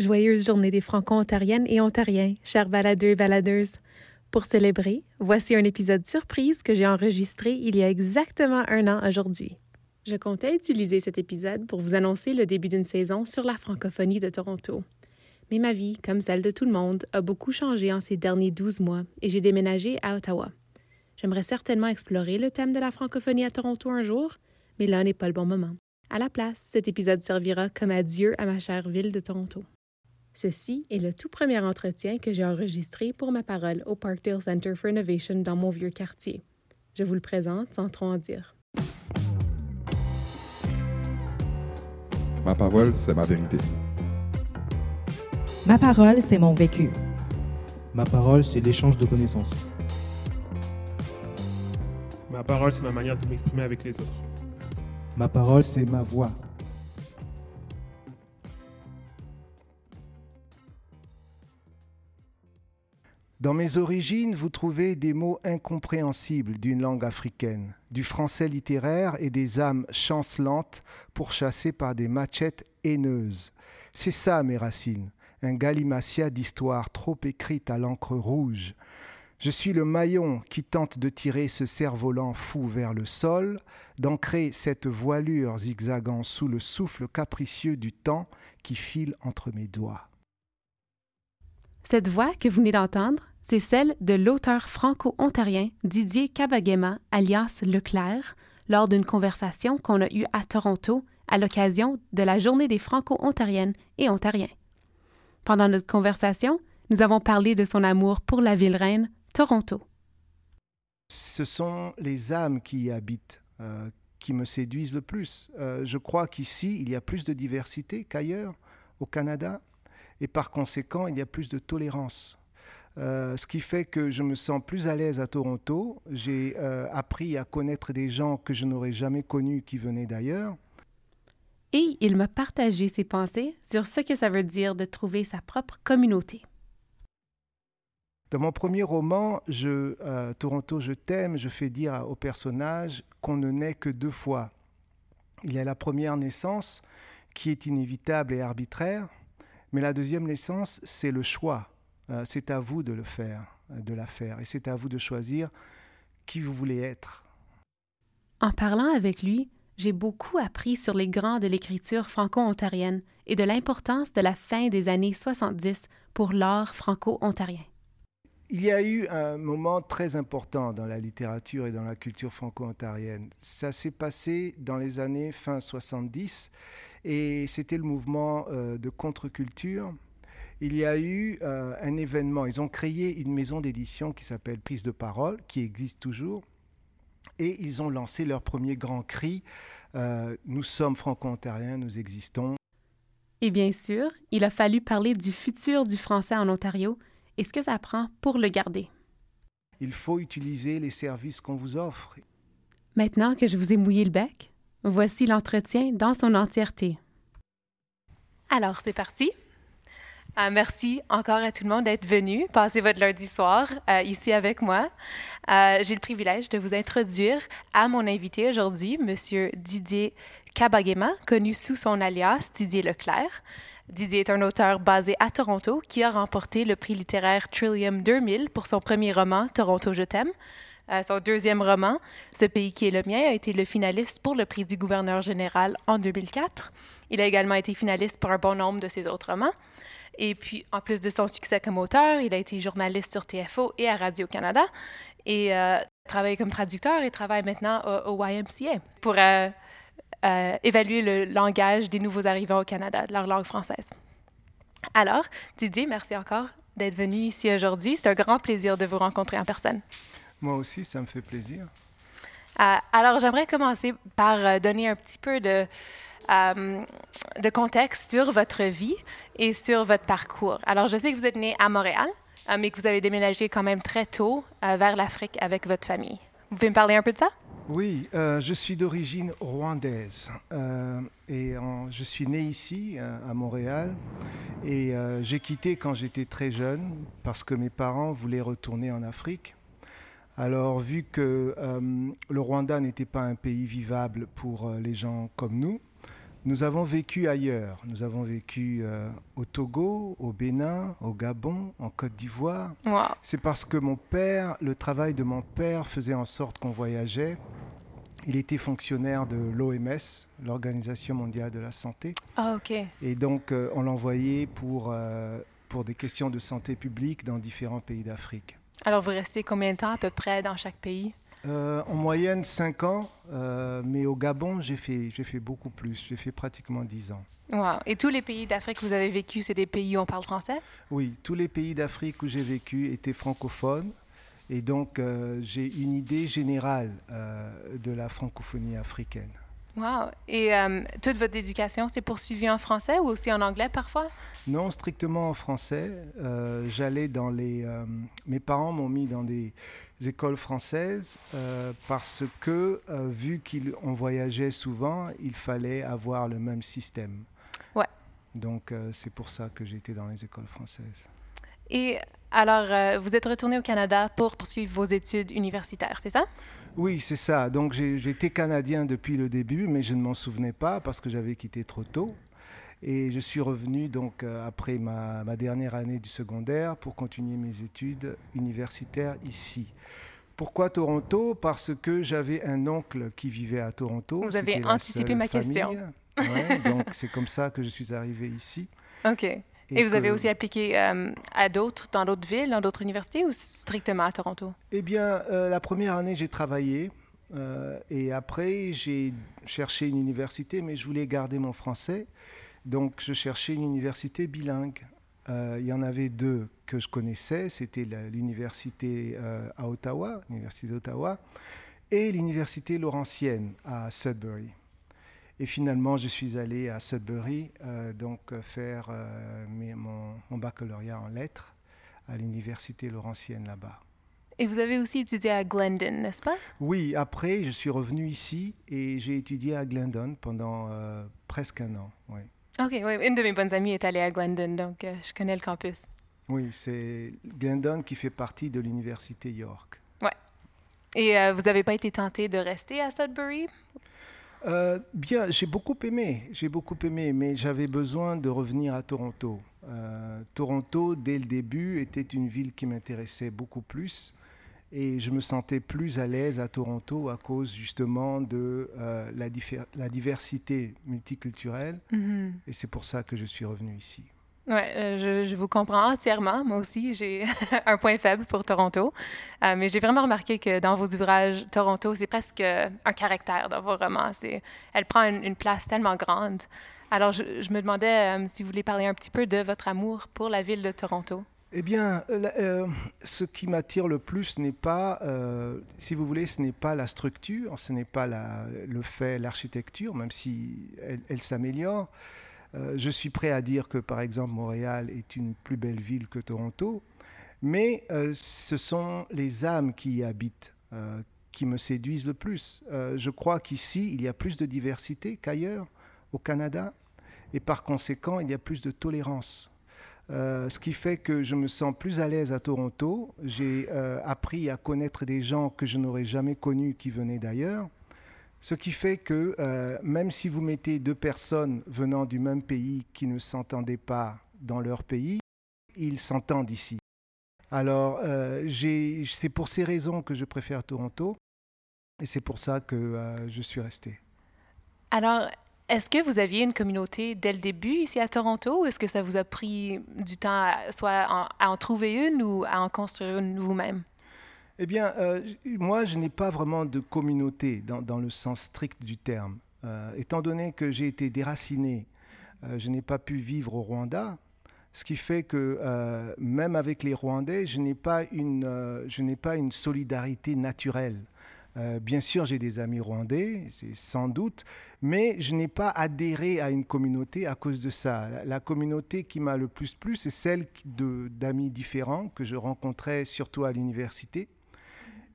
Joyeuse journée des Franco-Ontariennes et Ontariens, chers baladeux et baladeuses. Pour célébrer, voici un épisode surprise que j'ai enregistré il y a exactement un an aujourd'hui. Je comptais utiliser cet épisode pour vous annoncer le début d'une saison sur la francophonie de Toronto. Mais ma vie, comme celle de tout le monde, a beaucoup changé en ces derniers douze mois et j'ai déménagé à Ottawa. J'aimerais certainement explorer le thème de la francophonie à Toronto un jour, mais là n'est pas le bon moment. À la place, cet épisode servira comme adieu à ma chère ville de Toronto. Ceci est le tout premier entretien que j'ai enregistré pour ma parole au Parkdale Center for Innovation dans mon vieux quartier. Je vous le présente sans trop en dire. Ma parole, c'est ma vérité. Ma parole, c'est mon vécu. Ma parole, c'est l'échange de connaissances. Ma parole, c'est ma manière de m'exprimer avec les autres. Ma parole, c'est ma voix. Dans mes origines, vous trouvez des mots incompréhensibles d'une langue africaine, du français littéraire et des âmes chancelantes pourchassées par des machettes haineuses. C'est ça mes racines, un galimatia d'histoire trop écrite à l'encre rouge. Je suis le maillon qui tente de tirer ce cerf-volant fou vers le sol, d'ancrer cette voilure zigzagant sous le souffle capricieux du temps qui file entre mes doigts. Cette voix que vous venez d'entendre, c'est celle de l'auteur franco-ontarien Didier Kabagema, alias Leclerc, lors d'une conversation qu'on a eue à Toronto à l'occasion de la Journée des Franco-Ontariennes et Ontariens. Pendant notre conversation, nous avons parlé de son amour pour la ville reine, Toronto. Ce sont les âmes qui y habitent euh, qui me séduisent le plus. Euh, je crois qu'ici, il y a plus de diversité qu'ailleurs, au Canada, et par conséquent, il y a plus de tolérance. Euh, ce qui fait que je me sens plus à l'aise à Toronto. J'ai appris à connaître des gens que je n'aurais jamais connus qui venaient d'ailleurs. Et il m'a partagé ses pensées sur ce que ça veut dire de trouver sa propre communauté. Dans mon premier roman, je, euh, Toronto, je t'aime, je fais dire au personnage qu'on ne naît que deux fois. Il y a la première naissance qui est inévitable et arbitraire, mais la deuxième naissance, c'est le choix. Euh, c'est à vous de le faire, de la faire, et c'est à vous de choisir qui vous voulez être. En parlant avec lui, j'ai beaucoup appris sur les grands de l'écriture franco-ontarienne et de l'importance de la fin des années 70 pour l'art franco-ontarien. Il y a eu un moment très important dans la littérature et dans la culture franco-ontarienne. Ça s'est passé dans les années fin 70 et c'était le mouvement euh, de contre-culture. Il y a eu euh, un événement, ils ont créé une maison d'édition qui s'appelle Prise de parole, qui existe toujours, et ils ont lancé leur premier grand cri, euh, Nous sommes franco-ontariens, nous existons. Et bien sûr, il a fallu parler du futur du français en Ontario et ce que ça prend pour le garder. Il faut utiliser les services qu'on vous offre. Maintenant que je vous ai mouillé le bec, voici l'entretien dans son entièreté. Alors, c'est parti. Euh, merci encore à tout le monde d'être venu passer votre lundi soir euh, ici avec moi. Euh, J'ai le privilège de vous introduire à mon invité aujourd'hui, Monsieur Didier Kabagema, connu sous son alias Didier Leclerc. Didier est un auteur basé à Toronto qui a remporté le prix littéraire Trillium 2000 pour son premier roman Toronto, je t'aime. Euh, son deuxième roman, Ce pays qui est le mien, a été le finaliste pour le prix du gouverneur général en 2004. Il a également été finaliste pour un bon nombre de ses autres romans. Et puis, en plus de son succès comme auteur, il a été journaliste sur TFO et à Radio-Canada et euh, travaille comme traducteur et travaille maintenant au, YMCA pour euh, euh, évaluer le langage des nouveaux arrivants au Canada, leur langue française. Alors, Didier, merci encore d'être venu ici aujourd'hui. C'est un grand plaisir de vous rencontrer en personne. Moi aussi, ça me fait plaisir. Euh, alors, j'aimerais commencer par donner un petit peu de, de contexte sur votre vie et sur votre parcours. Alors, je sais que vous êtes né à Montréal, mais que vous avez déménagé quand même très tôt vers l'Afrique avec votre famille. Vous pouvez me parler un peu de ça? Oui, euh, je suis d'origine rwandaise euh, et je suis né ici, euh, à Montréal, et j'ai quitté quand j'étais très jeune parce que mes parents voulaient retourner en Afrique. Alors, vu que le Rwanda n'était pas un pays vivable pour les gens comme nous, Nous avons vécu ailleurs. Nous avons vécu euh, au Togo, au Bénin, au Gabon, en Côte d'Ivoire. Wow. C'est parce que mon père, le travail de mon père faisait en sorte qu'on voyageait. Il était fonctionnaire de l'OMS, l'Organisation mondiale de la santé. Ah, OK. Et donc, euh, on l'envoyait pour, euh, pour des questions de santé publique dans différents pays d'Afrique. Alors, vous restez combien de temps à peu près dans chaque pays? Euh, en moyenne 5 ans, euh, mais au Gabon, j'ai fait, j'ai fait beaucoup plus. J'ai fait pratiquement 10 ans. Wow. Et tous les pays d'Afrique que vous avez vécu, c'est des pays où on parle français? Oui, tous les pays d'Afrique où j'ai vécu étaient francophones. Et donc, euh, j'ai une idée générale de la francophonie africaine. Wow. Et euh, toute votre éducation s'est poursuivie en français ou aussi en anglais parfois? Non, strictement en français. Euh, J'allais dans les. euh, mes parents m'ont mis dans des écoles françaises parce que, vu qu'on voyageait souvent, il fallait avoir le même système. Ouais. Donc, c'est pour ça que j'étais dans les écoles françaises. Et alors, euh, vous êtes retourné au Canada pour poursuivre vos études universitaires, c'est ça? Oui, c'est ça. Donc, j'ai- j'étais canadien depuis le début, mais je ne m'en souvenais pas parce que j'avais quitté trop tôt. Et je suis revenu donc euh, après ma, ma dernière année du secondaire pour continuer mes études universitaires ici. Pourquoi Toronto? Parce que j'avais un oncle qui vivait à Toronto. Vous avez anticipé ma question. Ouais, donc c'est comme ça que je suis arrivé ici. OK. Et, vous avez aussi appliqué euh, à d'autres, dans d'autres villes, dans d'autres universités ou strictement à Toronto? Eh bien, euh, la première année, j'ai travaillé. euh, et après, j'ai cherché une université, mais je voulais garder mon français. Donc, je cherchais une université bilingue. Il y en avait deux que je connaissais. C'était l'université à Ottawa, l'université d'Ottawa, et l'université Laurentienne à Sudbury. Et finalement, je suis allé à Sudbury, euh, donc euh, faire euh, mes- mon, mon baccalauréat en lettres à l'université Laurentienne là-bas. Et vous avez aussi étudié à Glendon, n'est-ce pas? Oui, après, je suis revenu ici et j'ai étudié à Glendon pendant euh, presque un an. Oui, OK, oui. Une de mes bonnes amies est allée à Glendon, donc je connais le campus. oui c'est Glendon qui fait partie de l'université York. Et euh, vous n'avez pas été tenté de rester à Sudbury? Euh, bien, j'ai beaucoup aimé, j'ai beaucoup aimé, mais j'avais besoin de revenir à Toronto. Euh, Toronto, dès le début, était une ville qui m'intéressait beaucoup plus. Et je me sentais plus à l'aise à Toronto à cause justement de euh, la, diversité multiculturelle. Mhm. Et c'est pour ça que je suis revenu ici. Oui, je, je vous comprends entièrement. Moi aussi, j'ai un point faible pour Toronto. Euh, mais j'ai vraiment remarqué que dans vos ouvrages, Toronto, c'est presque un caractère dans vos romans. Elle prend une, place tellement grande. Alors, je, me demandais euh, si vous voulez parler un petit peu de votre amour pour la ville de Toronto. Eh bien, euh, euh, ce qui m'attire le plus n'est pas, euh, si vous voulez, ce n'est pas la structure, ce n'est pas le fait, l'architecture, même si elle s'améliore. Euh, je suis prêt à dire que, par exemple, Montréal est une plus belle ville que Toronto, mais euh, ce sont les âmes qui y habitent euh, qui me séduisent le plus. Je crois qu'ici, il y a plus de diversité qu'ailleurs, au Canada, et par conséquent, il y a plus de tolérance. Ce qui fait que je me sens plus à l'aise à Toronto. J'ai appris à connaître des gens que je n'aurais jamais connus qui venaient d'ailleurs. Ce qui fait que euh, même si vous mettez deux personnes venant du même pays qui ne s'entendaient pas dans leur pays, ils s'entendent ici. Alors, euh, c'est pour ces raisons que je préfère Toronto et c'est pour ça que euh, je suis resté. Alors, est-ce que vous aviez une communauté dès le début ici à Toronto ou est-ce que ça vous a pris du temps soit à en trouver une ou à en construire une vous-même? Eh bien, euh, moi, je n'ai pas vraiment de communauté dans, le sens strict du terme. Euh, étant donné que j'ai été déraciné, euh, je n'ai pas pu vivre au Rwanda, ce qui fait que même avec les Rwandais, je n'ai pas une, pas une solidarité naturelle. Bien sûr, j'ai des amis rwandais, c'est sans doute, mais je n'ai pas adhéré à une communauté à cause de ça. La, la communauté qui m'a le plus plu, c'est celle d'amis différents que je rencontrais surtout à l'université.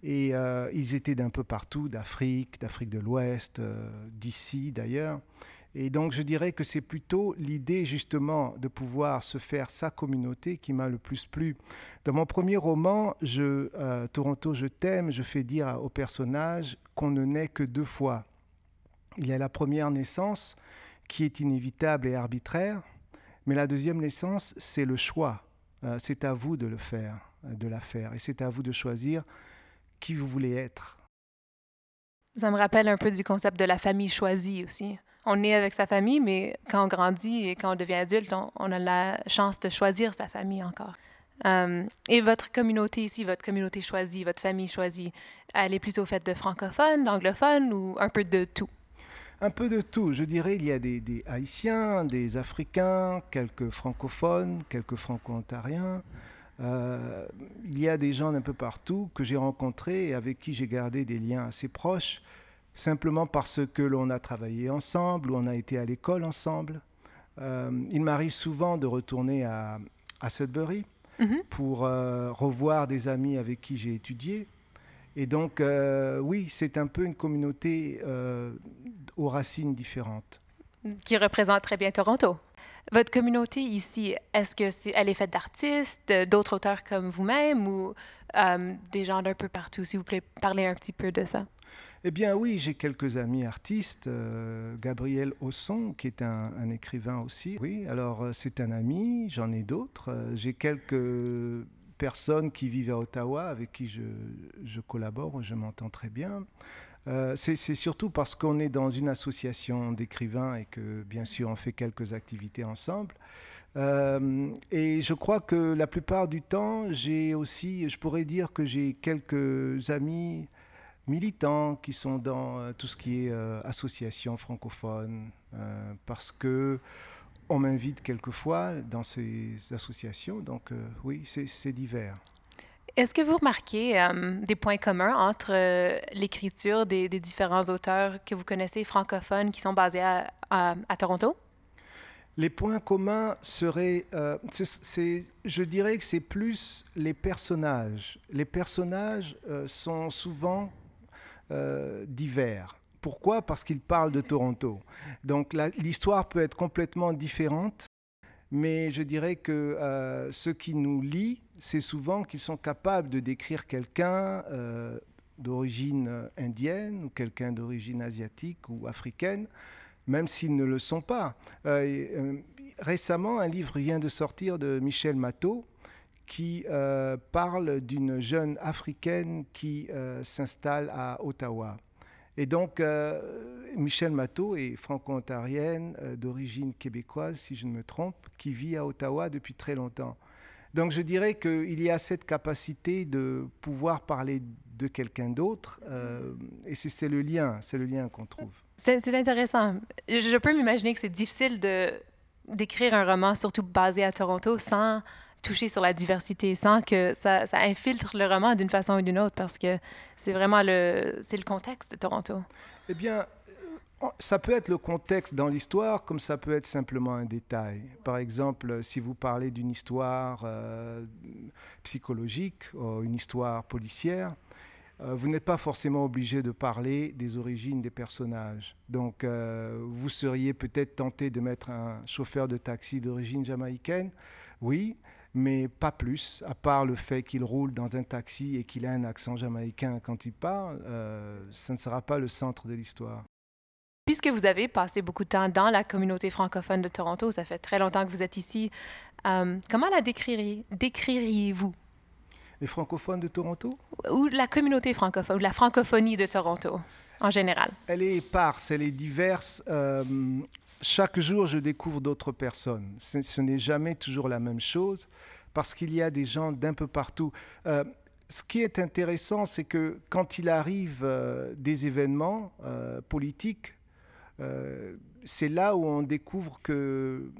Et euh, ils étaient d'un peu partout, d'Afrique, d'Afrique de l'Ouest, euh, d'ici d'ailleurs. Et donc je dirais que c'est plutôt l'idée justement de pouvoir se faire sa communauté qui m'a le plus plu. Dans mon premier roman, euh, Toronto, je t'aime, je fais dire au personnage qu'on ne naît que deux fois. Il y a la première naissance qui est inévitable et arbitraire. Mais la deuxième naissance, c'est le choix. C'est à vous de le faire, de la faire. Et c'est à vous de choisir qui vous voulez être. Ça me rappelle un peu du concept de la famille choisie aussi. On est avec sa famille, mais quand on grandit et quand on devient adulte, on, a la chance de choisir sa famille encore. Euh, et votre communauté ici, votre communauté choisie, votre famille choisie, elle est plutôt faite de francophones, d'anglophones ou un peu de tout? Un peu de tout. Je dirais il y a des, Haïtiens, des Africains, quelques francophones, quelques franco-ontariens. Euh, il y a des gens d'un peu partout que j'ai rencontrés et avec qui j'ai gardé des liens assez proches, simplement parce que l'on a travaillé ensemble ou on a été à l'école ensemble. Euh, il m'arrive souvent de retourner à, Sudbury mhm. pour euh, revoir des amis avec qui j'ai étudié. Et donc, oui, c'est un peu une communauté aux racines différentes. Qui représente très bien Toronto. Votre communauté ici, est-ce que c'est, elle est faite d'artistes, d'autres auteurs comme vous-même ou euh, des gens d'un peu partout? S'il vous plaît, parlez un petit peu de ça. Eh bien oui, j'ai quelques amis artistes. Euh, Gabriel Osson, qui est un, écrivain aussi. Oui, alors euh, c'est un ami, j'en ai d'autres. j'ai quelques personnes qui vivent à Ottawa avec qui je, je collabore, je m'entends très bien. Euh, c'est surtout parce qu'on est dans une association d'écrivains et que, bien sûr, on fait quelques activités ensemble. Euh, et je crois que la plupart du temps, j'ai aussi, je pourrais dire que j'ai quelques amis militants qui sont dans euh, tout ce qui est association francophone, parce que on m'invite quelquefois dans ces associations. Donc oui, c'est divers. Est-ce que vous remarquez euh, des points communs entre euh, l'écriture des, différents auteurs que vous connaissez francophones qui sont basés à, Toronto? Les points communs seraient, euh, je dirais que c'est plus les personnages. Les personnages sont souvent divers. Pourquoi? Parce qu'ils parlent de Toronto. Donc l'histoire peut être complètement différente, mais je dirais que ce qui nous lie, c'est souvent qu'ils sont capables de décrire quelqu'un euh, d'origine euh, indienne ou quelqu'un d'origine asiatique ou africaine, même s'ils ne le sont pas. Euh, récemment, un livre vient de sortir de Michel Matteau qui parle d'une jeune africaine qui s'installe à Ottawa. Et donc, Michel Matteau est franco-ontarienne d'origine québécoise, si je ne me trompe, qui vit à Ottawa depuis très longtemps. Donc je dirais qu'il y a cette capacité de pouvoir parler de quelqu'un d'autre, euh, et c'est le lien, c'est le lien qu'on trouve. C'est intéressant. Je peux m'imaginer que c'est difficile de d'écrire un roman, surtout basé à Toronto, sans toucher sur la diversité, sans que ça, ça infiltre le roman d'une façon ou d'une autre, parce que c'est vraiment le, le contexte de Toronto. Eh bien, ça peut être le contexte dans l'histoire, comme ça peut être simplement un détail. Par exemple, si vous parlez d'une histoire euh, psychologique ou une histoire policière, euh, vous n'êtes pas forcément obligé de parler des origines des personnages. Donc, euh, vous seriez peut-être tenté de mettre un chauffeur de taxi d'origine jamaïcaine, oui, mais pas plus, à part le fait qu'il roule dans un taxi et qu'il a un accent jamaïcain quand il parle, ça ne sera pas le centre de l'histoire. Puisque vous avez passé beaucoup de temps dans la communauté francophone de Toronto, ça fait très longtemps que vous êtes ici, euh, comment la décririez-vous? Les francophones de Toronto? Ou la communauté francophone, ou la francophonie de Toronto en général? Elle est éparse, elle est diverse. Euh, chaque jour, je découvre d'autres personnes. Ce, n'est jamais toujours la même chose parce qu'il y a des gens d'un peu partout. Euh, ce qui est intéressant, c'est que quand il arrive des événements politiques, c'est là où on découvre que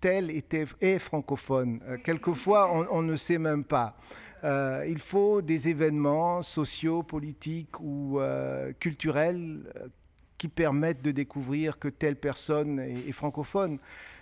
tel était, est francophone. Euh, quelquefois, on, ne sait même pas. Euh, il faut des événements sociaux, politiques ou culturels qui permettent de découvrir que telle personne est, francophone.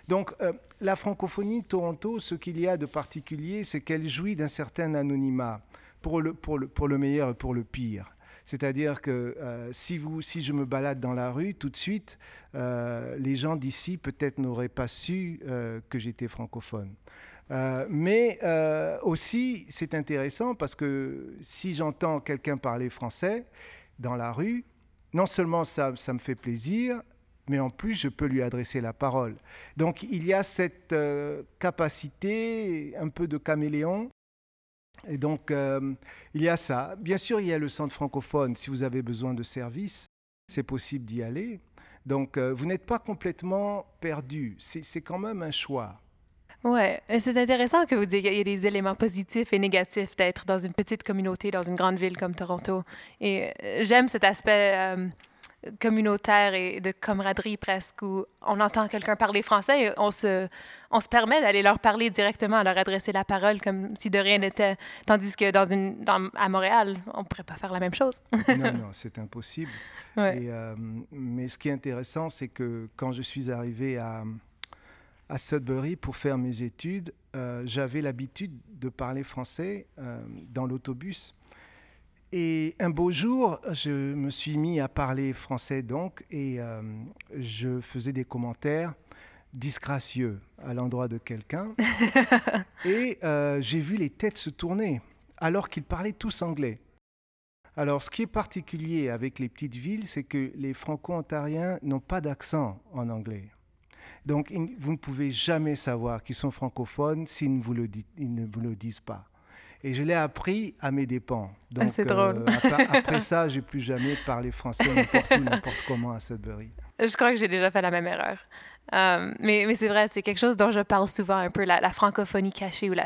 Donc la francophonie de Toronto, ce qu'il y a de particulier, c'est qu'elle jouit d'un certain anonymat, pour le, pour, le, pour le meilleur et pour le pire. C'est-à-dire que euh, si, je me balade dans la rue, tout de suite, euh, les gens d'ici peut-être n'auraient pas su euh, que j'étais francophone. mais aussi, c'est intéressant parce que si j'entends quelqu'un parler français dans la rue, non seulement ça, me fait plaisir, mais en plus, je peux lui adresser la parole. Donc, il y a cette capacité, un peu de caméléon. Et donc, euh, il y a ça. Bien sûr, il y a le centre francophone. Si vous avez besoin de services, c'est possible d'y aller. Donc, euh, vous n'êtes pas complètement perdu. C'est quand même un choix. Oui, c'est intéressant que vous disiez qu'il y a des éléments positifs et négatifs d'être dans une petite communauté, dans une grande ville comme Toronto. Et j'aime cet aspect communautaire et de camaraderie presque, où on entend quelqu'un parler français et on se, on se permet d'aller leur parler directement, à leur adresser la parole comme si de rien n'était. Tandis que dans une, dans, à Montréal, on ne pourrait pas faire la même chose. non, non, c'est impossible. Euh, mais ce qui est intéressant, c'est que quand je suis arrivé à, à Sudbury pour faire mes études, euh, j'avais l'habitude de parler français euh, dans l'autobus. Et un beau jour, je me suis mis à parler français donc, et euh, je faisais des commentaires disgracieux à l'endroit de quelqu'un. et euh, j'ai vu les têtes se tourner, alors qu'ils parlaient tous anglais. Alors, ce qui est particulier avec les petites villes, c'est que les franco-ontariens n'ont pas d'accent en anglais. Donc, vous ne pouvez jamais savoir qu'ils sont francophones s'ils ne vous le, ne vous le disent pas. Et je l'ai appris à mes dépens. Ah, c'est drôle. Euh, après, après, ça, j'ai plus jamais parlé français n'importe où, n'importe comment à Sudbury. Je crois que j'ai déjà fait la même erreur. Euh, mais, mais c'est vrai, c'est quelque chose dont je parle souvent un peu, la, francophonie cachée ou la,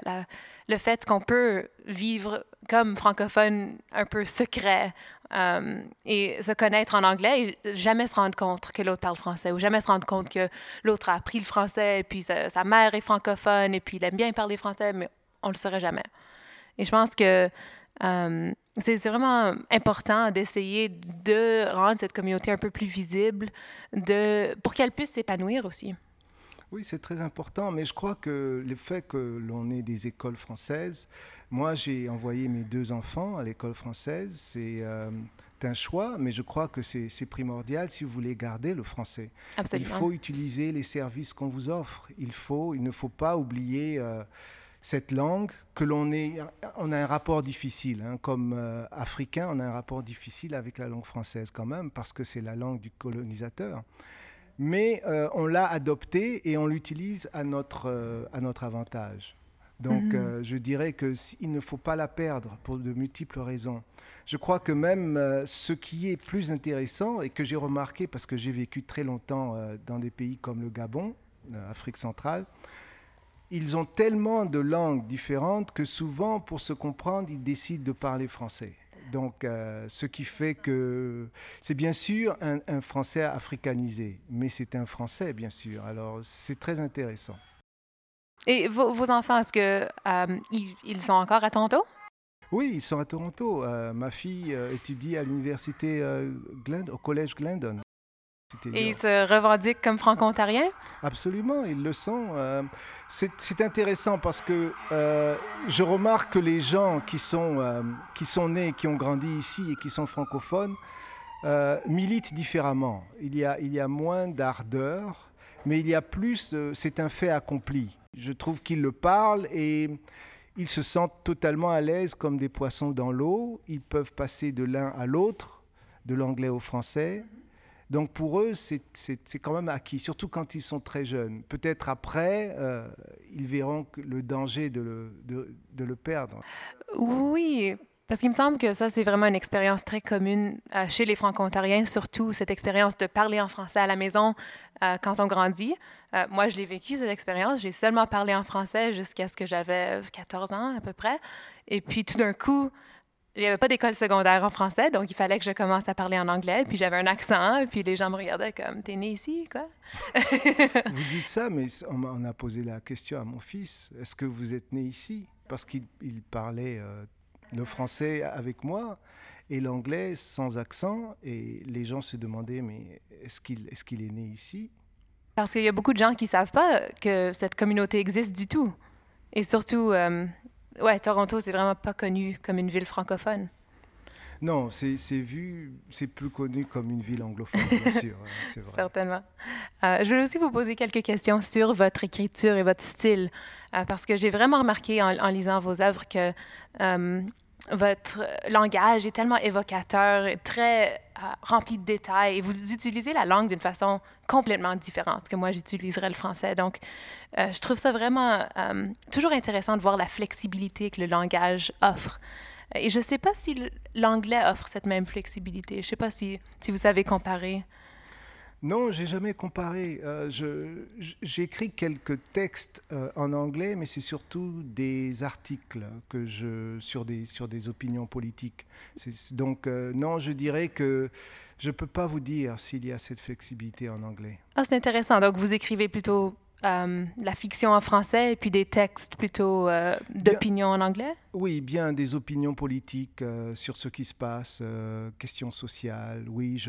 le fait qu'on peut vivre comme francophone un peu secret euh, et se connaître en anglais et jamais se rendre compte que l'autre parle français ou jamais se rendre compte que l'autre a appris le français et puis sa, sa, mère est francophone et puis il aime bien parler français, mais on le saurait jamais. Et je pense que euh, c'est vraiment important d'essayer de rendre cette communauté un peu plus visible de, pour qu'elle puisse s'épanouir aussi. Oui, c'est très important, mais je crois que le fait que l'on ait des écoles françaises, moi j'ai envoyé mes deux enfants à l'école française, c'est euh, un choix, mais je crois que c'est primordial si vous voulez garder le français. Absolument. Il faut utiliser les services qu'on vous offre. Il, faut, il ne faut pas oublier... Euh, cette langue, que l'on on a un rapport difficile, hein, comme euh, africain, on a un rapport difficile avec la langue française quand même, parce que c'est la langue du colonisateur. Mais euh, on l'a adoptée et on l'utilise à notre, euh, à notre avantage. Donc mhm. je dirais qu'il ne faut pas la perdre pour de multiples raisons. Je crois que même ce qui est plus intéressant et que j'ai remarqué parce que j'ai vécu très longtemps dans des pays comme le Gabon, Afrique centrale, ils ont tellement de langues différentes que souvent, pour se comprendre, ils décident de parler français. Donc, euh, ce qui fait que c'est bien sûr un, français africanisé, mais c'est un français, bien sûr. Alors, c'est très intéressant. Et vos, enfants, est-ce que euh, ils, sont encore à Toronto? Oui, ils sont à Toronto. Euh, ma fille étudie à l'université au collège Glendon. Et ils se revendiquent comme franco-ontariens? Absolument, ils le sont. Euh, c'est intéressant parce que euh, je remarque que les gens qui sont, euh, qui sont nés, qui ont grandi ici et qui sont francophones militent différemment. Il y a, il y a moins d'ardeur, mais il y a plus, c'est un fait accompli. Je trouve qu'ils le parlent et ils se sentent totalement à l'aise comme des poissons dans l'eau. Ils peuvent passer de l'un à l'autre, de l'anglais au français. Donc pour eux, c'est quand même acquis, surtout quand ils sont très jeunes. Peut-être après, euh, ils verront le danger de le, de, le, perdre. Oui, parce qu'il me semble que ça, c'est vraiment une expérience très commune euh, chez les Franco-Ontariens, surtout cette expérience de parler en français à la maison euh, quand on grandit. moi, je l'ai vécu, cette expérience. J'ai seulement parlé en français jusqu'à ce que j'avais 14 ans à peu près. Et puis tout d'un coup, il n'y avait pas d'école secondaire en français, donc il fallait que je commence à parler en anglais. Puis j'avais un accent, puis les gens me regardaient comme T'es né ici, quoi? Vous dites ça, mais on a posé la question à mon fils Est-ce que vous êtes né ici? Parce qu'il parlait euh, le français avec moi et l'anglais sans accent, et les gens se demandaient Mais est-ce qu'il est, qu'il est né ici? Parce qu'il y a beaucoup de gens qui ne savent pas que cette communauté existe du tout. Et surtout, euh, ouais, Toronto, c'est vraiment pas connu comme une ville francophone. Non, c'est vu, c'est plus connu comme une ville anglophone, bien sûr. Vrai. Certainement. Euh, je voulais aussi vous poser quelques questions sur votre écriture et votre style, euh, parce que j'ai vraiment remarqué en, lisant vos œuvres que euh, votre langage est tellement évocateur, très euh, rempli de détails, et vous utilisez la langue d'une façon complètement différente que moi j'utiliserais le français. Donc, euh, je trouve ça vraiment euh, toujours intéressant de voir la flexibilité que le langage offre. Et je ne sais pas si l'anglais offre cette même flexibilité. Je ne sais pas si, si vous savez comparer. Non, j'ai jamais comparé. Euh, j'ai écrit quelques textes euh, en anglais, mais c'est surtout des articles que je, sur, des, sur des opinions politiques. Donc, euh, non, je dirais que je ne peux pas vous dire s'il y a cette flexibilité en anglais. Ah, c'est intéressant. Donc, vous écrivez plutôt euh, la fiction en français et puis des textes plutôt euh, d'opinion en anglais? Oui, bien des opinions politiques euh, sur ce qui se passe, questions sociales. Oui,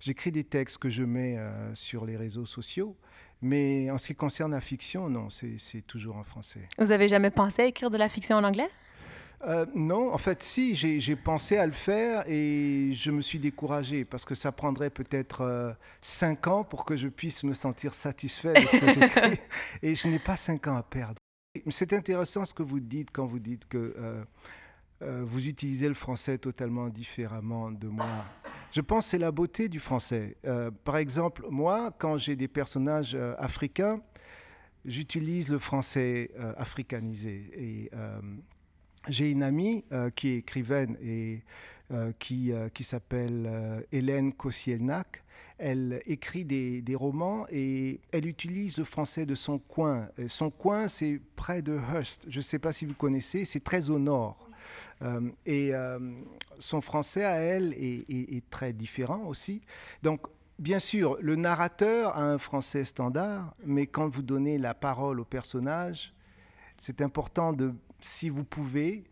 j'écris des textes que je mets sur les réseaux sociaux. Mais en ce qui concerne la fiction, non, c'est toujours en français. Vous avez jamais pensé à écrire de la fiction en anglais? Euh, non, en fait, si, j'ai pensé à le faire et je me suis découragé parce que ça prendrait peut-être euh, cinq ans pour que je puisse me sentir satisfait de ce que j'écris. et je n'ai pas cinq ans à perdre. C'est intéressant ce que vous dites quand vous dites que euh, vous utilisez le français totalement différemment de moi. Je pense que c'est la beauté du français. par exemple, moi, quand j'ai des personnages africains, j'utilise le français africanisé. Et j'ai une amie euh, qui est écrivaine et euh, qui, euh, qui s'appelle Hélène Kosielnak. Elle écrit des, des, romans et elle utilise le français de son coin. son coin, c'est près de Hearst. Je ne sais pas si vous connaissez, c'est très au nord. et son français à elle est, est, très différent aussi. Donc, bien sûr, le narrateur a un français standard, mais quand vous donnez la parole au personnage, c'est important de si vous pouvez,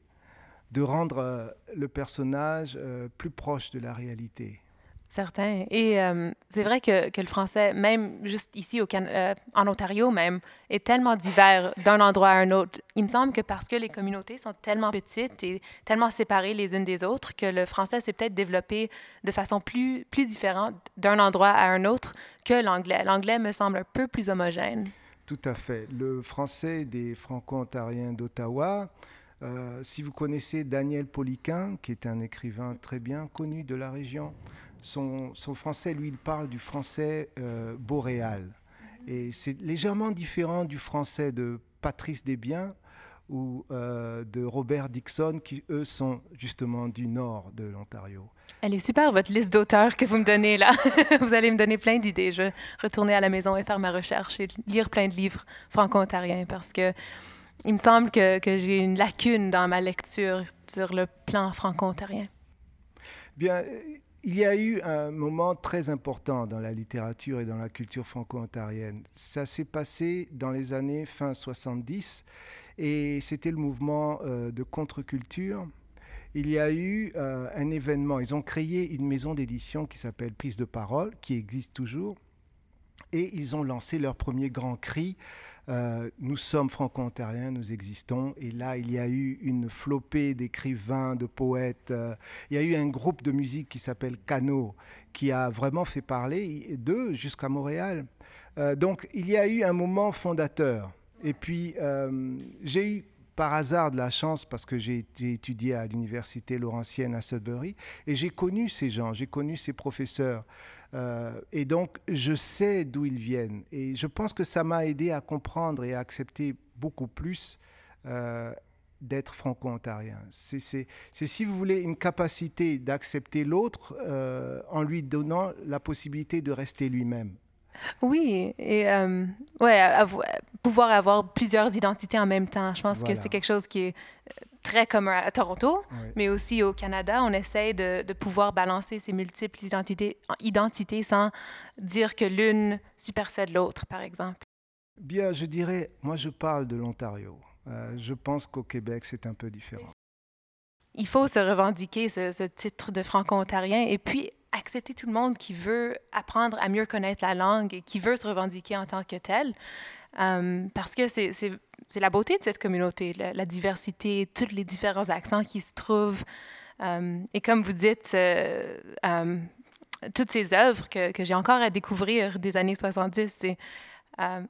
de rendre euh, le personnage euh, plus proche de la réalité. Certain. Et euh, c'est vrai que, le français, même juste ici au en Ontario même, est tellement divers d'un endroit à un autre. Il me semble que parce que les communautés sont tellement petites et tellement séparées les unes des autres, que le français s'est peut-être développé de façon plus, plus différente d'un endroit à un autre que l'anglais. L'anglais me semble un peu plus homogène. Tout à fait. Le français des franco-ontariens d'Ottawa, euh, si vous connaissez Daniel Poliquin, qui est un écrivain très bien connu de la région, son, français, lui, il parle du français euh, boréal. Et c'est légèrement différent du français de Patrice Desbiens ou euh, de Robert Dixon, qui eux sont justement du nord de l'Ontario. Elle est super, votre liste d'auteurs que vous me donnez là. vous allez me donner plein d'idées. Je vais retourner à la maison et faire ma recherche et lire plein de livres franco-ontariens parce que il me semble que, que j'ai une lacune dans ma lecture sur le plan franco-ontarien. Bien, il y a eu un moment très important dans la littérature et dans la culture franco-ontarienne. Ça s'est passé dans les années fin 70 et c'était le mouvement euh, de contre-culture. Il y a eu euh, un événement, ils ont créé une maison d'édition qui s'appelle Prise de parole, qui existe toujours, et ils ont lancé leur premier grand cri. Euh, nous sommes franco-ontariens, nous existons. Et là, il y a eu une flopée d'écrivains, de poètes. il y a eu un groupe de musique qui s'appelle Cano, qui a vraiment fait parler d'eux jusqu'à Montréal. donc, il y a eu un moment fondateur. Et puis, euh, j'ai eu par hasard de la chance parce que j'ai étudié à l'université Laurentienne à Sudbury et j'ai connu ces gens, j'ai connu ces professeurs. Euh, et donc, je sais d'où ils viennent. Et je pense que ça m'a aidé à comprendre et à accepter beaucoup plus euh, d'être franco-ontarien. C'est, si vous voulez, une capacité d'accepter l'autre en lui donnant la possibilité de rester lui-même. Oui, et euh, ouais, pouvoir avoir plusieurs identités en même temps, je pense que c'est quelque chose qui est euh, très commun à Toronto, mais aussi au Canada. On essaye de, de, pouvoir balancer ces multiples identités, identités sans dire que l'une supersède l'autre, par exemple. Bien, je dirais, moi je parle de l'Ontario. Euh, je pense qu'au Québec, c'est un peu différent. Il faut se revendiquer ce, titre de franco-ontarien et puis accepter tout le monde qui veut apprendre à mieux connaître la langue et qui veut se revendiquer en tant que tel. Euh, parce que c'est la beauté de cette communauté, la, diversité, tous les différents accents qui se trouvent. Euh, et comme vous dites, euh, toutes ces œuvres que, que j'ai encore à découvrir des années 70, c'est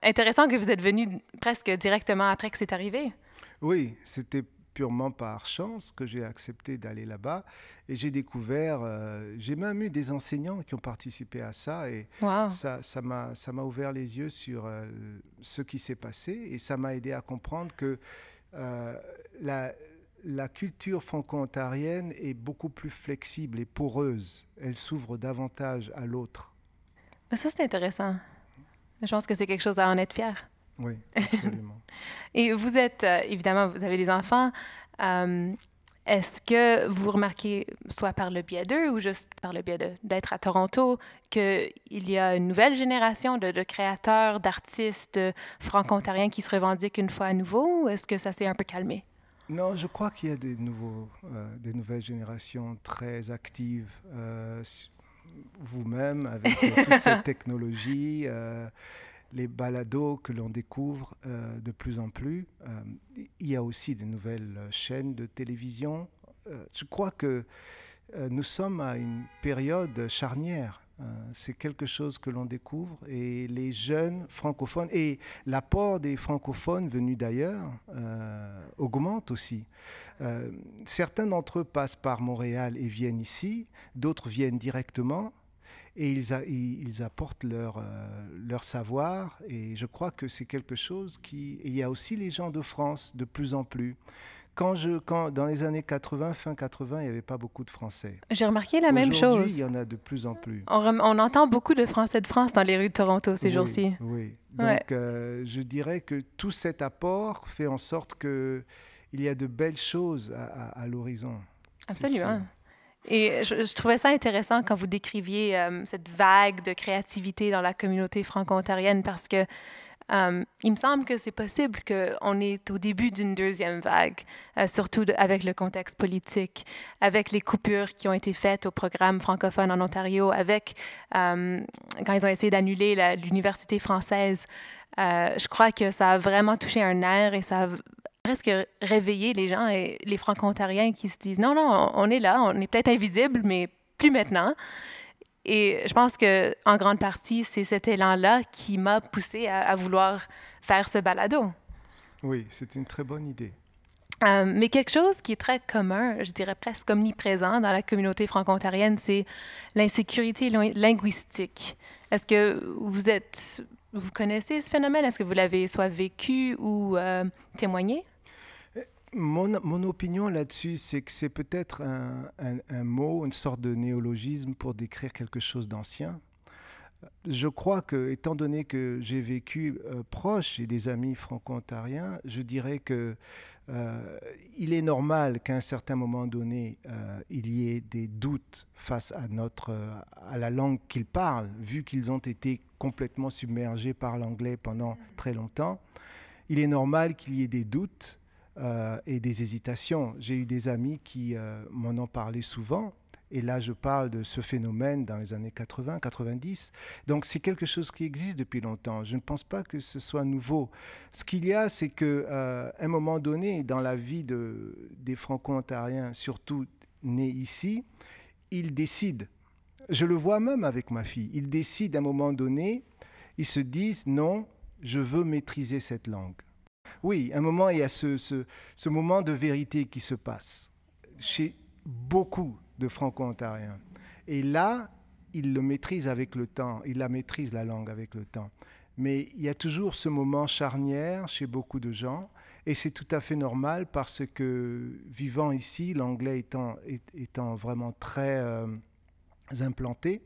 intéressant que vous êtes venu presque directement après que c'est arrivé. Oui, c'était purement par chance que j'ai accepté d'aller là-bas. Et j'ai découvert, euh, j'ai même eu des enseignants qui ont participé à ça. Et ça, ça, m'a, ça m'a ouvert les yeux sur euh, ce qui s'est passé. Et ça m'a aidé à comprendre que euh, la, la culture franco-ontarienne est beaucoup plus flexible et poreuse. Elle s'ouvre davantage à l'autre. Ça, c'est intéressant. Je pense que c'est quelque chose à en être fier. Oui, absolument. Et vous êtes, euh, évidemment, vous avez des enfants. Euh, est-ce que vous remarquez, soit par le biais d'eux ou juste par le biais d'être à Toronto, qu'il y a une nouvelle génération de, créateurs, d'artistes franco-ontariens qui se revendiquent une fois à nouveau ou est-ce que ça s'est un peu calmé? Non, je crois qu'il y a des, nouveaux, euh, des nouvelles générations très actives. Vous-même, avec toute cette technologie les balados que l'on découvre euh, de plus en plus. Euh, il y a aussi de nouvelles chaînes de télévision. Euh, je crois que nous sommes à une période charnière. C'est quelque chose que l'on découvre et les jeunes francophones et l'apport des francophones venus d'ailleurs augmente aussi. certains d'entre eux passent par Montréal et viennent ici, d'autres viennent directement et ils, ils apportent leur, euh, leur savoir. Et je crois que c'est quelque chose qui... il y a aussi les gens de France de plus en plus. Quand je, quand, dans les années 80, fin 80, il n'y avait pas beaucoup de Français. J'ai remarqué la même chose. il y en a de plus en plus. On, on, entend beaucoup de Français de France dans les rues de Toronto ces jours-ci. Oui, donc euh, je dirais que tout cet apport fait en sorte qu'il y a de belles choses à, à l'horizon. Absolument. Et je, trouvais ça intéressant quand vous décriviez euh, cette vague de créativité dans la communauté franco-ontarienne parce que euh, il me semble que c'est possible qu'on est au début d'une deuxième vague, euh, surtout avec le contexte politique, avec les coupures qui ont été faites au programme francophone en Ontario, avec quand ils ont essayé d'annuler l'université française. je crois que ça a vraiment touché un air et ça a presque réveiller les gens et les franco-ontariens qui se disent non, non, on est là, on est peut-être invisible, mais plus maintenant. Et je pense que en grande partie, c'est cet élan-là qui m'a poussé à, vouloir faire ce balado. Oui, c'est une très bonne idée. Euh, mais quelque chose qui est très commun, je dirais presque omniprésent dans la communauté franco-ontarienne, c'est l'insécurité linguistique. Est-ce que vous êtes, vous connaissez ce phénomène? Est-ce que vous l'avez soit vécu ou euh, témoigné? Mon, opinion là-dessus, c'est que c'est peut-être un, mot, une sorte de néologisme pour décrire quelque chose d'ancien. Je crois que, étant donné que j'ai vécu euh, proche et des amis franco-ontariens, je dirais que euh, il est normal qu'à un certain moment donné, euh, il y ait des doutes face à notre, à la langue qu'ils parlent, vu qu'ils ont été complètement submergés par l'anglais pendant très longtemps. Il est normal qu'il y ait des doutes et des hésitations. J'ai eu des amis qui m'en ont parlé souvent. Et là, je parle de ce phénomène dans les années 80, 90. Donc, c'est quelque chose qui existe depuis longtemps. Je ne pense pas que ce soit nouveau. Ce qu'il y a, c'est qu'à euh, un moment donné, dans la vie de, des Franco-Ontariens, surtout nés ici, ils décident. Je le vois même avec ma fille. Ils décident à un moment donné, ils se disent non, je veux maîtriser cette langue. Oui, un moment, il y a ce, moment de vérité qui se passe chez beaucoup de franco-ontariens. Et là, ils le maîtrisent avec le temps, ils la maîtrisent la langue avec le temps. Mais il y a toujours ce moment charnière chez beaucoup de gens, et c'est tout à fait normal parce que vivant ici, l'anglais étant, vraiment très euh, implanté,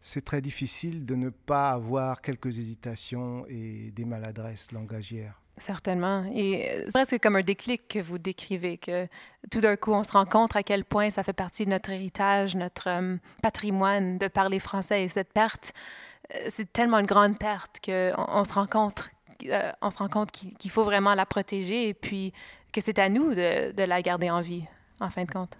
c'est très difficile de ne pas avoir quelques hésitations et des maladresses langagières. Certainement. Et c'est presque comme un déclic que vous décrivez, que tout d'un coup, on se rend compte à quel point ça fait partie de notre héritage, notre euh, patrimoine de parler français. Et cette perte, euh, c'est tellement une grande perte qu'on on se rend compte, euh, compte qu'il faut vraiment la protéger et puis que c'est à nous de la garder en vie, en fin de compte.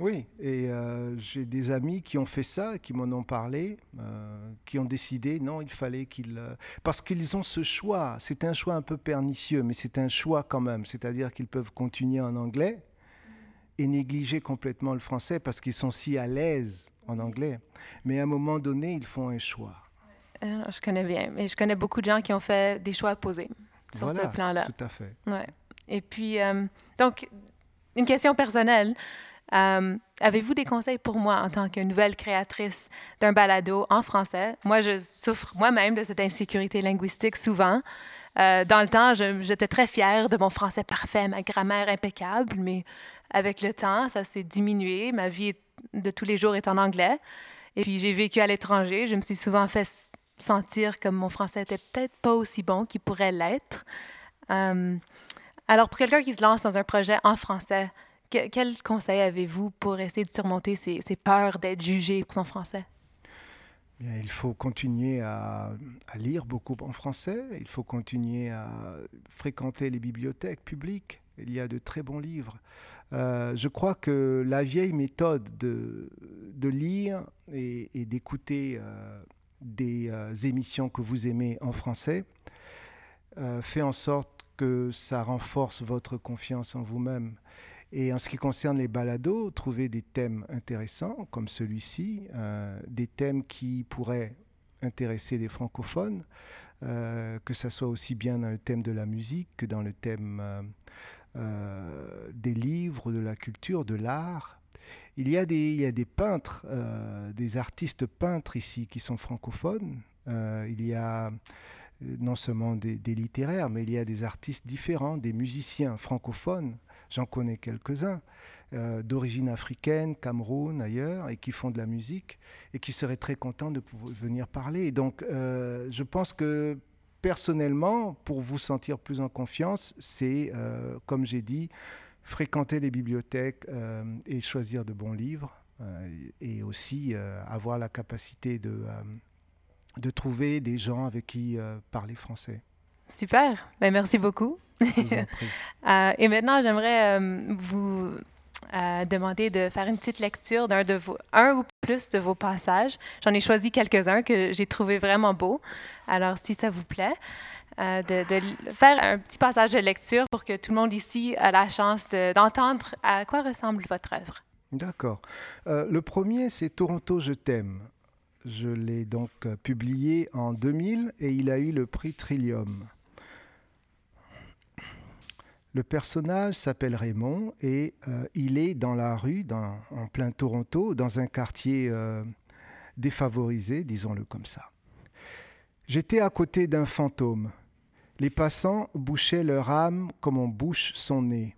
Oui, et euh, j'ai des amis qui ont fait ça, qui m'en ont parlé, euh, qui ont décidé, non, il fallait qu'ils... Euh, parce qu'ils ont ce choix, c'est un choix un peu pernicieux, mais c'est un choix quand même, c'est-à-dire qu'ils peuvent continuer en anglais et négliger complètement le français parce qu'ils sont si à l'aise en anglais. Mais à un moment donné, ils font un choix. je connais bien, mais je connais beaucoup de gens qui ont fait des choix opposés sur ce plan-là. Tout à fait. Ouais. Et puis, donc, une question personnelle. Avez-vous des conseils pour moi en tant que nouvelle créatrice d'un balado en français? Moi, je souffre moi-même de cette insécurité linguistique souvent. Euh, dans le temps, j'étais très fière de mon français parfait, ma grammaire impeccable, mais avec le temps, ça s'est diminué. Ma vie de tous les jours est en anglais. Et puis, j'ai vécu à l'étranger. Je me suis souvent fait sentir comme mon français était peut-être pas aussi bon qu'il pourrait l'être. Euh, alors, pour quelqu'un qui se lance dans un projet en français, quel conseil avez-vous pour essayer de surmonter ces, peurs d'être jugé pour son français? il faut continuer à, lire beaucoup en français, il faut continuer à fréquenter les bibliothèques publiques, il y a de très bons livres. Euh, je crois que la vieille méthode de, de lire et, d'écouter euh, des euh, émissions que vous aimez en français fait en sorte que ça renforce votre confiance en vous-même. Et en ce qui concerne les balados, trouver des thèmes intéressants comme celui-ci, euh, des thèmes qui pourraient intéresser des francophones, euh, que ce soit aussi bien dans le thème de la musique que dans le thème euh, des livres, de la culture, de l'art. Il y a des, peintres, des artistes peintres ici qui sont francophones. il y a non seulement des, littéraires, mais il y a des artistes différents, des musiciens francophones J'en connais quelques-uns, euh, d'origine africaine, Cameroun, ailleurs, et qui font de la musique, et qui seraient très contents de venir parler. donc, euh, je pense que personnellement, pour vous sentir plus en confiance, c'est, euh, comme j'ai dit, fréquenter les bibliothèques et choisir de bons livres, et aussi avoir la capacité de, de trouver des gens avec qui parler français. Super, ben, merci beaucoup. Euh, et maintenant, j'aimerais euh, vous euh, demander de faire une petite lecture d'un de vos, un ou plus de vos passages. J'en ai choisi quelques-uns que j'ai trouvé vraiment beaux. Alors, si ça vous plaît, de, faire un petit passage de lecture pour que tout le monde ici ait la chance d'entendre à quoi ressemble votre œuvre. D'accord. le premier, c'est Toronto, je t'aime. Je l'ai donc publié en 2000 et il a eu le prix Trillium. Le personnage s'appelle Raymond et euh, il est dans la rue, en plein Toronto, dans un quartier euh, défavorisé, disons-le comme ça. J'étais à côté d'un fantôme. Les passants bouchaient leur âme comme on bouche son nez.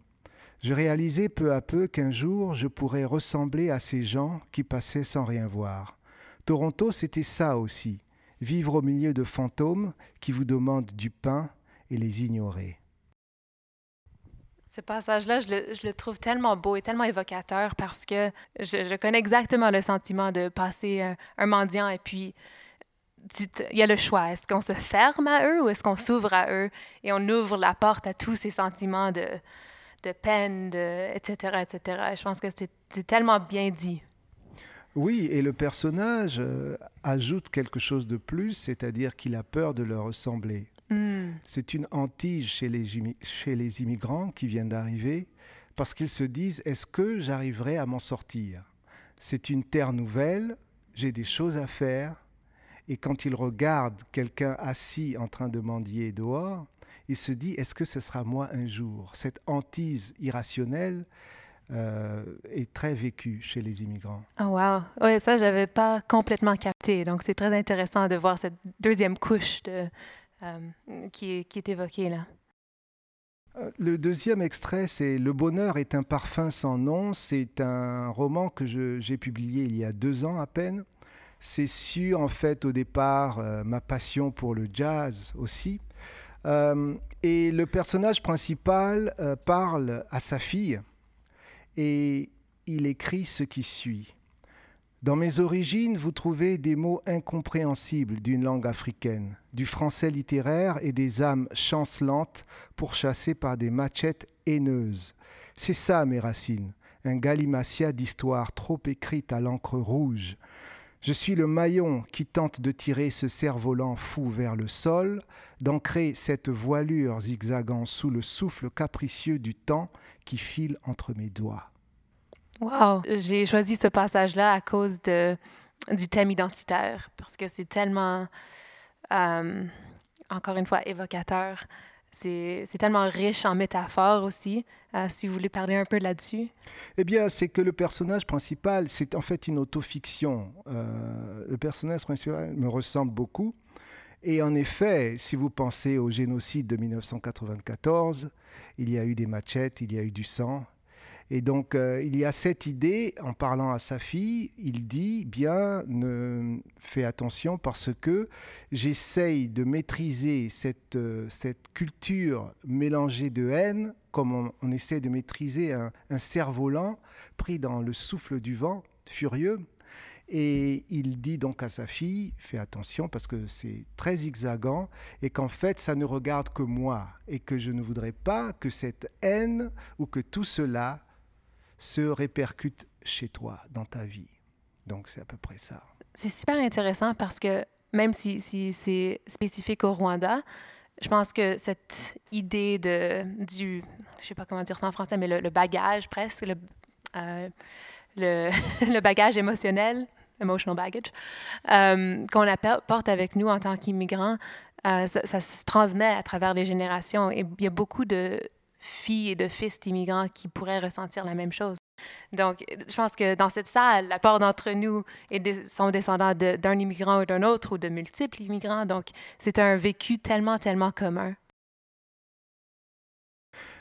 Je réalisais peu à peu qu'un jour je pourrais ressembler à ces gens qui passaient sans rien voir. Toronto, c'était ça aussi, vivre au milieu de fantômes qui vous demandent du pain et les ignorer. Ce passage-là, je le, trouve tellement beau et tellement évocateur parce que je, connais exactement le sentiment de passer un, mendiant et puis il y a le choix. Est-ce qu'on se ferme à eux ou est-ce qu'on s'ouvre à eux? Et on ouvre la porte à tous ces sentiments de, de peine, de, etc., etc. je pense que c'est tellement bien dit. Oui, et le personnage euh, ajoute quelque chose de plus, c'est-à-dire qu'il a peur de leur ressembler. Hmm. C'est une hantise chez les, chez les immigrants qui viennent d'arriver parce qu'ils se disent est-ce que j'arriverai à m'en sortir? C'est une terre nouvelle, j'ai des choses à faire. Et quand ils regardent quelqu'un assis en train de mendier dehors, il se dit est-ce que ce sera moi un jour? Cette hantise irrationnelle euh, est très vécue chez les immigrants. Oh wow! Oui, ça, je n'avais pas complètement capté. Donc, c'est très intéressant de voir cette deuxième couche de, qui, est, qui est évoqué là. Euh, le deuxième extrait, c'est Le bonheur est un parfum sans nom. C'est un roman que j'ai publié il y a deux ans à peine. C'est sur, en fait, au départ, euh, ma passion pour le jazz aussi. et le personnage principal parle à sa fille et il écrit ce qui suit. Dans mes origines, vous trouvez des mots incompréhensibles d'une langue africaine, du français littéraire et des âmes chancelantes pourchassées par des machettes haineuses. C'est ça mes racines, un galimatia d'histoire trop écrite à l'encre rouge. Je suis le maillon qui tente de tirer ce cerf-volant fou vers le sol, d'ancrer cette voilure zigzagant sous le souffle capricieux du temps qui file entre mes doigts. Wow! J'ai choisi ce passage-là à cause de, du thème identitaire, parce que c'est tellement, euh, encore une fois, évocateur c'est tellement riche en métaphores aussi. Euh, si vous voulez parler un peu là-dessus. Eh bien, c'est que le personnage principal, c'est en fait une autofiction. Euh, le personnage principal me ressemble beaucoup. Et en effet, si vous pensez au génocide de 1994, il y a eu des machettes, il y a eu du sang, et donc, euh, il y a cette idée, en parlant à sa fille, il dit, bien, fais attention parce que j'essaye de maîtriser cette, euh, cette culture mélangée de haine, comme on, essaie de maîtriser un, un cerf-volant pris dans le souffle du vent, furieux. Et il dit donc à sa fille, fais attention parce que c'est très zigzagant et qu'en fait ça ne regarde que moi et que je ne voudrais pas que cette haine ou que tout cela se répercute chez toi, dans ta vie. Donc, c'est à peu près ça. C'est super intéressant parce que même si, c'est spécifique au Rwanda, je pense que cette idée de, du, je sais pas comment dire ça en français, mais le, bagage presque, le, euh, le, bagage émotionnel, emotional baggage, euh, qu'on apporte avec nous en tant qu'immigrants, euh, ça, se transmet à travers les générations. Et il y a beaucoup de, filles et de fils d'immigrants qui pourraient ressentir la même chose. Donc, je pense que dans cette salle, la part d'entre nous sont descendants d'un immigrant ou d'un autre ou de multiples immigrants. Donc, c'est un vécu tellement, tellement commun.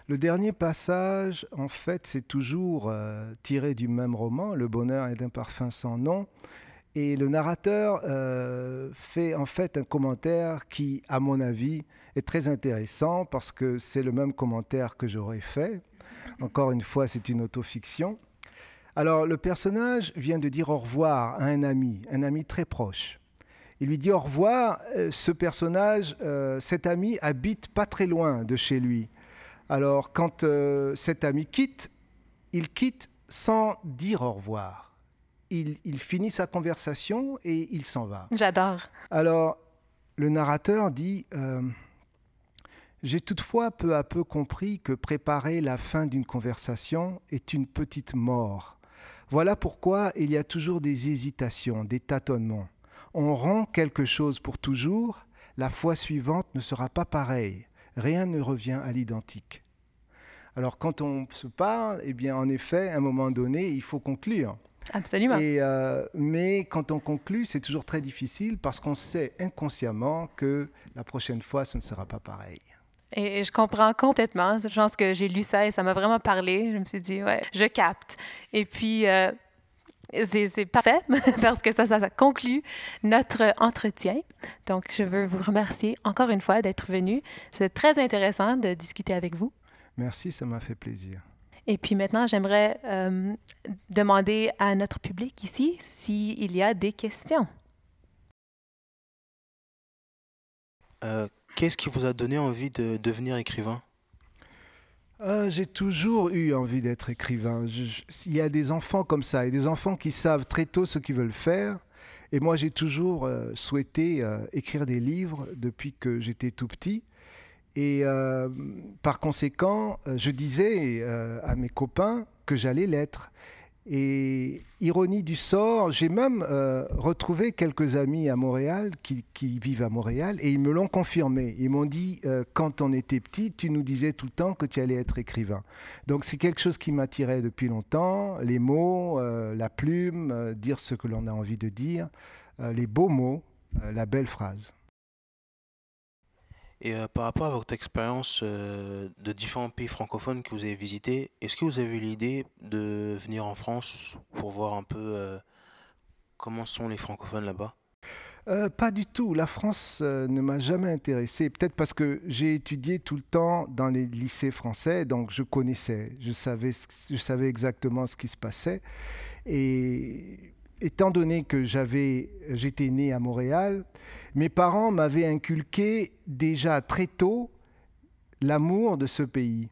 Le dernier passage, en fait, c'est toujours euh, tiré du même roman, Le bonheur est un parfum sans nom. Et le narrateur euh, fait en fait un commentaire qui, à mon avis, est très intéressant parce que c'est le même commentaire que j'aurais fait. Encore une fois, c'est une autofiction. Alors, le personnage vient de dire au revoir à un ami, un ami très proche. Il lui dit au revoir. Euh, ce personnage, euh, cet ami, habite pas très loin de chez lui. Alors, quand cet ami quitte, il quitte sans dire au revoir il, finit sa conversation et il s'en va. J'adore. Alors, le narrateur dit euh, J'ai toutefois peu à peu compris que préparer la fin d'une conversation est une petite mort. Voilà pourquoi il y a toujours des hésitations, des tâtonnements. On rend quelque chose pour toujours, la fois suivante ne sera pas pareille. Rien ne revient à l'identique. Alors quand on se parle, eh bien en effet, à un moment donné, il faut conclure. Absolument. Euh, mais quand on conclut, c'est toujours très difficile parce qu'on sait inconsciemment que la prochaine fois, ce ne sera pas pareil. Et je comprends complètement. Je pense que j'ai lu ça et ça m'a vraiment parlé. Je me suis dit, ouais, je capte. Et puis, euh, c'est parfait parce que ça, ça, ça, conclut notre entretien. Donc, je veux vous remercier encore une fois d'être venu. C'est très intéressant de discuter avec vous. Merci, ça m'a fait plaisir. Et puis maintenant, j'aimerais euh, demander à notre public ici s'il y a des questions. Euh, qu'est-ce qui vous a donné envie de devenir écrivain? Euh, J'ai toujours eu envie d'être écrivain. il y a des enfants comme ça, et des enfants qui savent très tôt ce qu'ils veulent faire. Et moi, j'ai toujours souhaité écrire des livres depuis que j'étais tout petit. Et euh, par conséquent, euh, je disais euh, à mes copains que j'allais l'être. Et ironie du sort, j'ai même retrouvé quelques amis à Montréal qui, vivent à Montréal et ils me l'ont confirmé. Ils m'ont dit, quand on était petit, tu nous disais tout le temps que tu allais être écrivain. Donc c'est quelque chose qui m'attirait depuis longtemps, les mots, la plume, dire ce que l'on a envie de dire, les beaux mots, la belle phrase. Et euh, par rapport à votre expérience euh, de différents pays francophones que vous avez visités, est-ce que vous avez eu l'idée de venir en France pour voir un peu euh, comment sont les francophones là-bas? Pas du tout. La France ne m'a jamais intéressé. Peut-être parce que j'ai étudié tout le temps dans les lycées français, donc je connaissais, je savais, je savais exactement ce qui se passait. Et étant donné que j'avais, j'étais né à Montréal, mes parents m'avaient inculqué déjà très tôt l'amour de ce pays.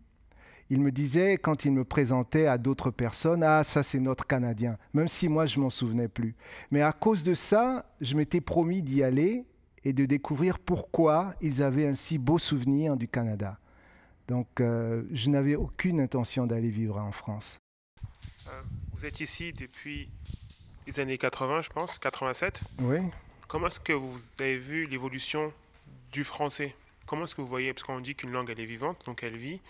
Ils me disaient, quand ils me présentaient à d'autres personnes, Ah, ça c'est notre Canadien, même si moi je m'en souvenais plus. Mais à cause de ça, je m'étais promis d'y aller et de découvrir pourquoi ils avaient un si beau souvenir du Canada. Donc euh, je n'avais aucune intention d'aller vivre en France. Euh, vous êtes ici depuis les années 80, je pense, 87. Oui. Comment est-ce que vous avez vu l'évolution du français? Comment est-ce que vous voyez, parce qu'on dit qu'une langue, elle est vivante, donc elle vit,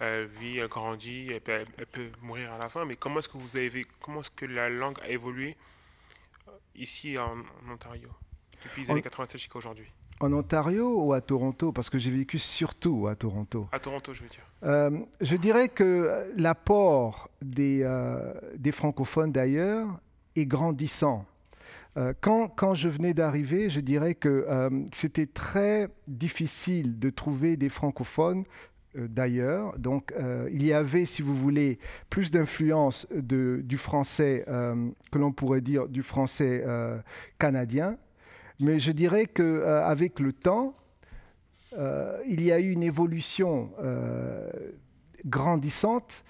elle vit, elle grandit, elle peut, elle peut mourir à la fin, mais comment est-ce que vous avez, comment est-ce que la langue a évolué euh, ici en, en Ontario, depuis les En- années 87 jusqu'à aujourd'hui? En Ontario ou à Toronto? Parce que j'ai vécu surtout à Toronto. À Toronto, je veux dire. Euh, je dirais que l'apport des, euh, des francophones d'ailleurs est grandissant. Euh, quand, quand je venais d'arriver, je dirais que euh, c'était très difficile de trouver des francophones euh, d'ailleurs. Donc il y avait, si vous voulez, plus d'influence du français que l'on pourrait dire du français canadien. Mais je dirais qu'avec le temps, il y a eu une évolution grandissante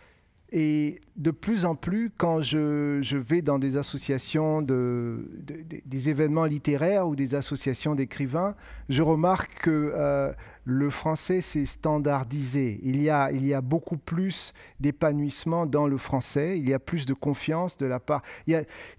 et de plus en plus, quand je, vais dans des associations, de, de- de- des événements littéraires ou des associations d'écrivains, je remarque que euh, le français s'est standardisé. Il y, a, beaucoup plus d'épanouissement dans le français, il y a plus de confiance de la part.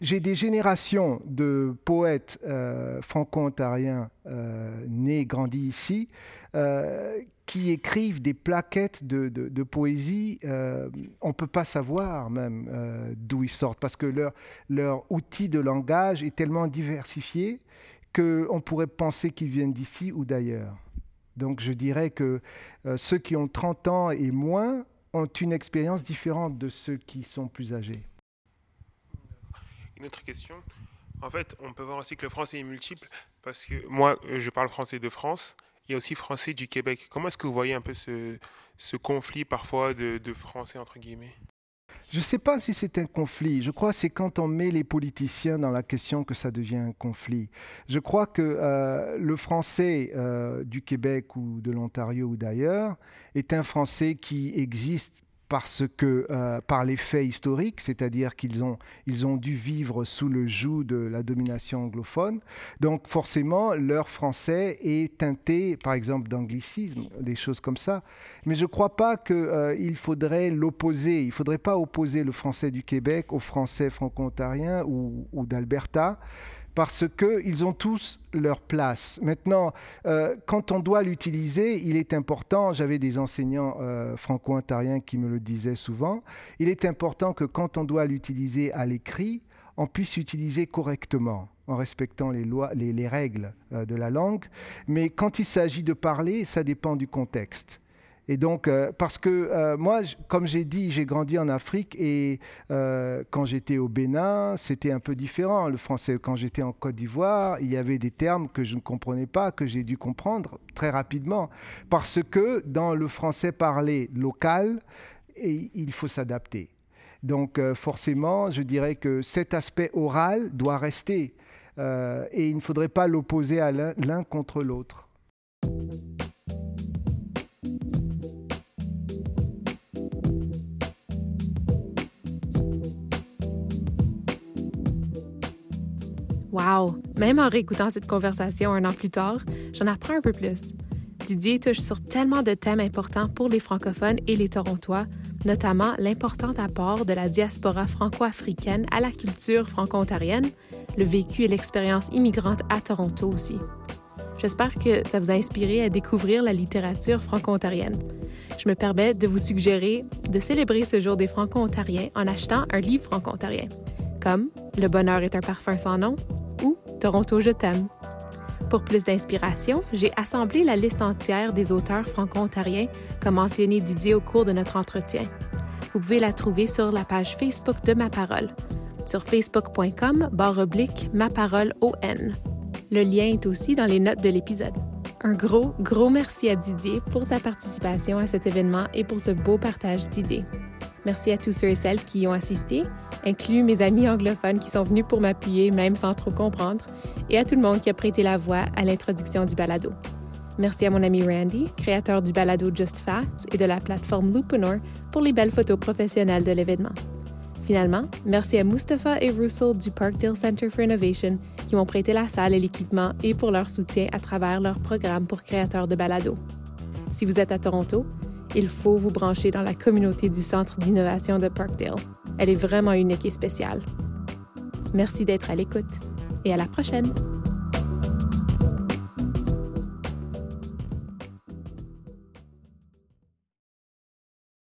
J'ai des générations de poètes euh, franco-ontariens euh, nés, grandis ici, euh, qui écrivent des plaquettes de, poésie, euh, on ne peut pas savoir même euh, d'où ils sortent, parce que leur, outil de langage est tellement diversifié qu'on pourrait penser qu'ils viennent d'ici ou d'ailleurs. Donc je dirais que euh, ceux qui ont 30 ans et moins ont une expérience différente de ceux qui sont plus âgés. Une autre question. En fait, on peut voir aussi que le français est multiple parce que moi, je parle français de France. Il y a aussi français du Québec. Comment est-ce que vous voyez un peu ce, ce conflit parfois de, français entre guillemets? Je ne sais pas si c'est un conflit. Je crois que c'est quand on met les politiciens dans la question que ça devient un conflit. Je crois que euh, le français euh, du Québec ou de l'Ontario ou d'ailleurs est un français qui existe parce que euh, par les faits historiques, c'est-à-dire qu'ils ont, ils ont dû vivre sous le joug de la domination anglophone. Donc forcément, leur français est teinté, par exemple, d'anglicisme, des choses comme ça. Mais je ne crois pas qu'il faudrait l'opposer. Il ne faudrait pas opposer le français du Québec au français franco-ontarien ou d'Alberta, parce qu'ils ont tous leur place. Maintenant, euh, quand on doit l'utiliser, il est important, j'avais des enseignants euh, franco-ontariens qui me le disaient souvent, il est important que quand on doit l'utiliser à l'écrit, on puisse l'utiliser correctement en respectant les, lois, les, les règles euh, de la langue. Mais quand il s'agit de parler, ça dépend du contexte. Et donc, euh, parce que euh, moi, comme j'ai dit, j'ai grandi en Afrique et euh, quand j'étais au Bénin, c'était un peu différent. Le français, quand j'étais en Côte d'Ivoire, il y avait des termes que je ne comprenais pas, que j'ai dû comprendre très rapidement. Parce que dans le français parlé local, il faut s'adapter. Donc, forcément, je dirais que cet aspect oral doit rester. Et il ne faudrait pas l'opposer l'un contre l'autre. Wow! Même en réécoutant cette conversation un an plus tard, j'en apprends un peu plus. Didier touche sur tellement de thèmes importants pour les francophones et les Torontois, notamment l'important apport de la diaspora franco-africaine à la culture franco-ontarienne, le vécu et l'expérience immigrante à Toronto aussi. J'espère que ça vous a inspiré à découvrir la littérature franco-ontarienne. Je me permets de vous suggérer de célébrer ce jour des franco-ontariens en achetant un livre franco-ontarien, comme Le bonheur est un parfum sans nom ou Toronto, je t'aime. Pour plus d'inspiration, j'ai assemblé la liste entière des auteurs franco-ontariens comme mentionné Didier au cours de notre entretien. Vous pouvez la trouver sur la page Facebook de Ma Parole, sur facebook.com barre oblique Ma Parole ON. Le lien est aussi dans les notes de l'épisode. Un gros, gros merci à Didier pour sa participation à cet événement et pour ce beau partage d'idées. Merci à tous ceux et celles qui y ont assisté, inclus mes amis anglophones qui sont venus pour m'appuyer même sans trop comprendre, et à tout le monde qui a prêté la voix à l'introduction du balado. Merci à mon ami Randy, créateur du balado Just Facts et de la plateforme Lupanor pour les belles photos professionnelles de l'événement. Finalement, merci à Mustapha et Russell du Parkdale Center for Innovation qui m'ont prêté la salle et l'équipement et pour leur soutien à travers leur programme pour créateurs de balado. Si vous êtes à Toronto, il faut vous brancher dans la communauté du Centre d'innovation de Parkdale. Elle est vraiment unique et spéciale. Merci d'être à l'écoute et à la prochaine!